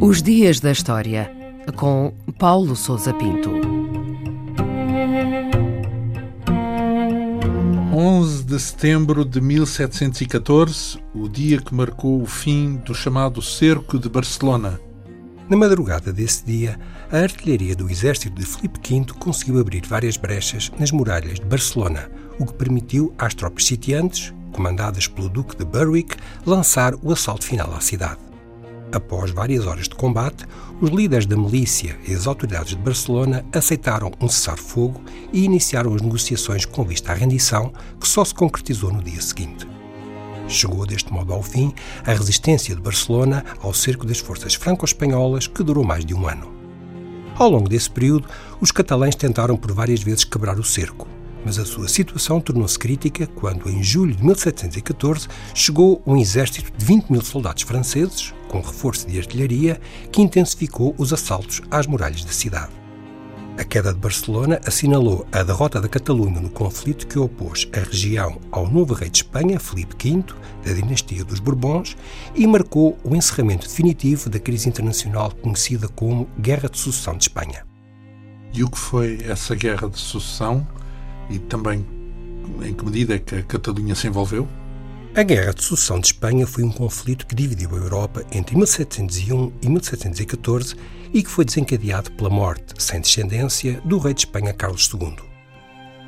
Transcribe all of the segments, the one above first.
Os Dias da História, com Paulo Souza Pinto. 11 de setembro de 1714, o dia que marcou o fim do chamado Cerco de Barcelona. Na madrugada desse dia, a artilharia do exército de Filipe V conseguiu abrir várias brechas nas muralhas de Barcelona, o que permitiu às tropas sitiantes, comandadas pelo Duque de Berwick, lançar o assalto final à cidade. Após várias horas de combate, os líderes da milícia e as autoridades de Barcelona aceitaram um cessar-fogo e iniciaram as negociações com vista à rendição, que só se concretizou no dia seguinte. Chegou deste modo ao fim a resistência de Barcelona ao cerco das forças franco-espanholas, que durou mais de um ano. Ao longo desse período, os catalães tentaram por várias vezes quebrar o cerco, mas a sua situação tornou-se crítica quando, em julho de 1714, chegou um exército de 20 mil soldados franceses, com reforço de artilharia, que intensificou os assaltos às muralhas da cidade. A queda de Barcelona assinalou a derrota da Catalunha no conflito que opôs a região ao novo rei de Espanha, Filipe V, da dinastia dos Bourbons, e marcou o encerramento definitivo da crise internacional conhecida como Guerra de Sucessão de Espanha. E o que foi essa guerra de sucessão? E também em que medida é que a Catalunha se envolveu? A Guerra de Sucessão de Espanha foi um conflito que dividiu a Europa entre 1701 e 1714 e que foi desencadeado pela morte, sem descendência, do rei de Espanha Carlos II.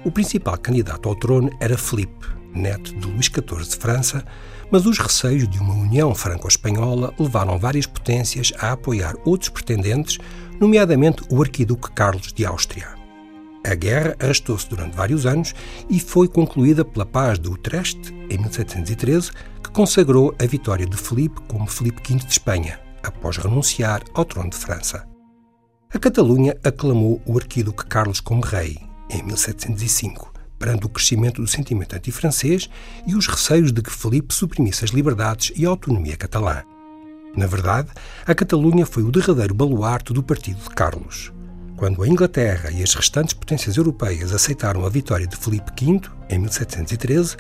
O principal candidato ao trono era Felipe, neto de Luís XIV de França, mas os receios de uma união franco-espanhola levaram várias potências a apoiar outros pretendentes, nomeadamente o arquiduque Carlos de Áustria. A guerra arrastou-se durante vários anos e foi concluída pela Paz de Utrecht, em 1713, que consagrou a vitória de Felipe como Felipe V de Espanha, após renunciar ao trono de França. A Catalunha aclamou o arquiduque Carlos como rei, em 1705, perante o crescimento do sentimento antifrancês e os receios de que Felipe suprimisse as liberdades e a autonomia catalã. Na verdade, a Catalunha foi o derradeiro baluarte do partido de Carlos. Quando a Inglaterra e as restantes potências europeias aceitaram a vitória de Filipe V, em 1713,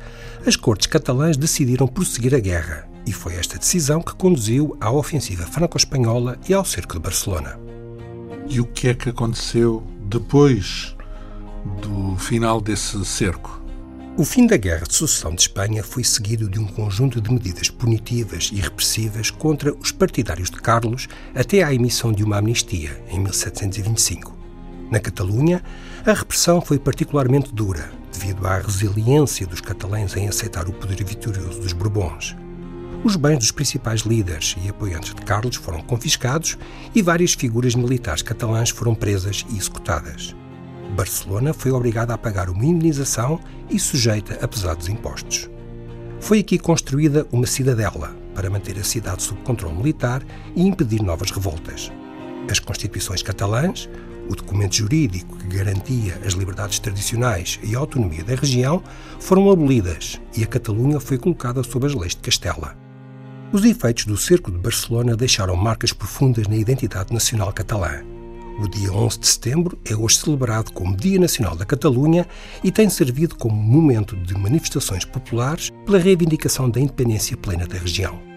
as cortes catalãs decidiram prosseguir a guerra, e foi esta decisão que conduziu à ofensiva franco-espanhola e ao cerco de Barcelona. E o que é que aconteceu depois do final desse cerco? O fim da Guerra de Sucessão de Espanha foi seguido de um conjunto de medidas punitivas e repressivas contra os partidários de Carlos até à emissão de uma amnistia, em 1725. Na Catalunha, a repressão foi particularmente dura, devido à resiliência dos catalães em aceitar o poder vitorioso dos Bourbons. Os bens dos principais líderes e apoiantes de Carlos foram confiscados e várias figuras militares catalãs foram presas e executadas. Barcelona foi obrigada a pagar uma indenização e sujeita a pesados impostos. Foi aqui construída uma cidadela para manter a cidade sob controle militar e impedir novas revoltas. As constituições catalãs, o documento jurídico que garantia as liberdades tradicionais e a autonomia da região, foram abolidas e a Catalunha foi colocada sob as leis de Castela. Os efeitos do cerco de Barcelona deixaram marcas profundas na identidade nacional catalã o dia 11 de setembro é hoje celebrado como Dia Nacional da Catalunha e tem servido como momento de manifestações populares pela reivindicação da independência plena da região.